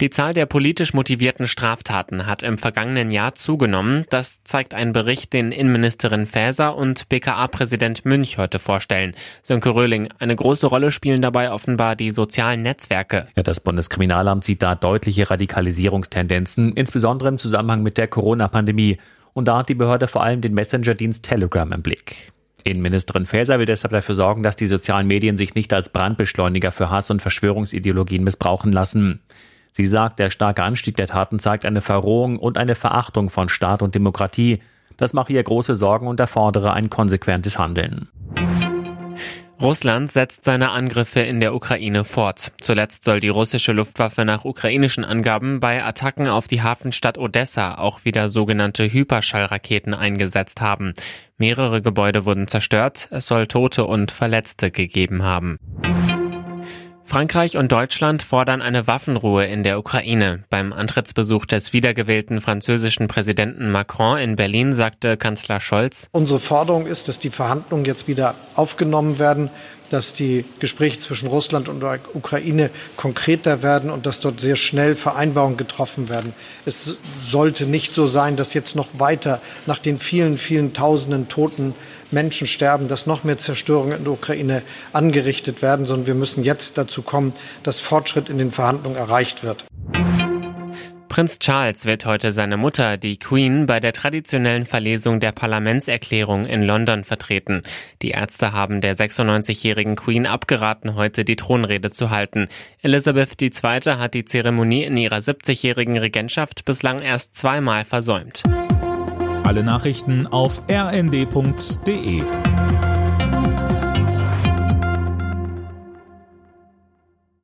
Die Zahl der politisch motivierten Straftaten hat im vergangenen Jahr zugenommen. Das zeigt ein Bericht, den Innenministerin Faeser und BKA-Präsident Münch heute vorstellen. Sönke Röhling, eine große Rolle spielen dabei offenbar die sozialen Netzwerke. Ja, das Bundeskriminalamt sieht da deutliche Radikalisierungstendenzen, insbesondere im Zusammenhang mit der Corona-Pandemie. Und da hat die Behörde vor allem den Messenger-Dienst Telegram im Blick. Innenministerin Faeser will deshalb dafür sorgen, dass die sozialen Medien sich nicht als Brandbeschleuniger für Hass und Verschwörungsideologien missbrauchen lassen. Sie sagt, der starke Anstieg der Taten zeigt eine Verrohung und eine Verachtung von Staat und Demokratie. Das mache ihr große Sorgen und erfordere ein konsequentes Handeln. Russland setzt seine Angriffe in der Ukraine fort. Zuletzt soll die russische Luftwaffe nach ukrainischen Angaben bei Attacken auf die Hafenstadt Odessa auch wieder sogenannte Hyperschallraketen eingesetzt haben. Mehrere Gebäude wurden zerstört, es soll Tote und Verletzte gegeben haben. Frankreich und Deutschland fordern eine Waffenruhe in der Ukraine. Beim Antrittsbesuch des wiedergewählten französischen Präsidenten Macron in Berlin sagte Kanzler Scholz, Unsere Forderung ist, dass die Verhandlungen jetzt wieder aufgenommen werden, dass die Gespräche zwischen Russland und der Ukraine konkreter werden und dass dort sehr schnell Vereinbarungen getroffen werden. Es sollte nicht so sein, dass jetzt noch weiter nach den vielen, vielen tausenden toten Menschen sterben, dass noch mehr Zerstörungen in der Ukraine angerichtet werden, sondern wir müssen jetzt dazu kommen, dass Fortschritt in den Verhandlungen erreicht wird. Prinz Charles wird heute seine Mutter, die Queen, bei der traditionellen Verlesung der Parlamentserklärung in London vertreten. Die Ärzte haben der 96-jährigen Queen abgeraten, heute die Thronrede zu halten. Elizabeth II. hat die Zeremonie in ihrer 70-jährigen Regentschaft bislang erst zweimal versäumt. Alle Nachrichten auf rnd.de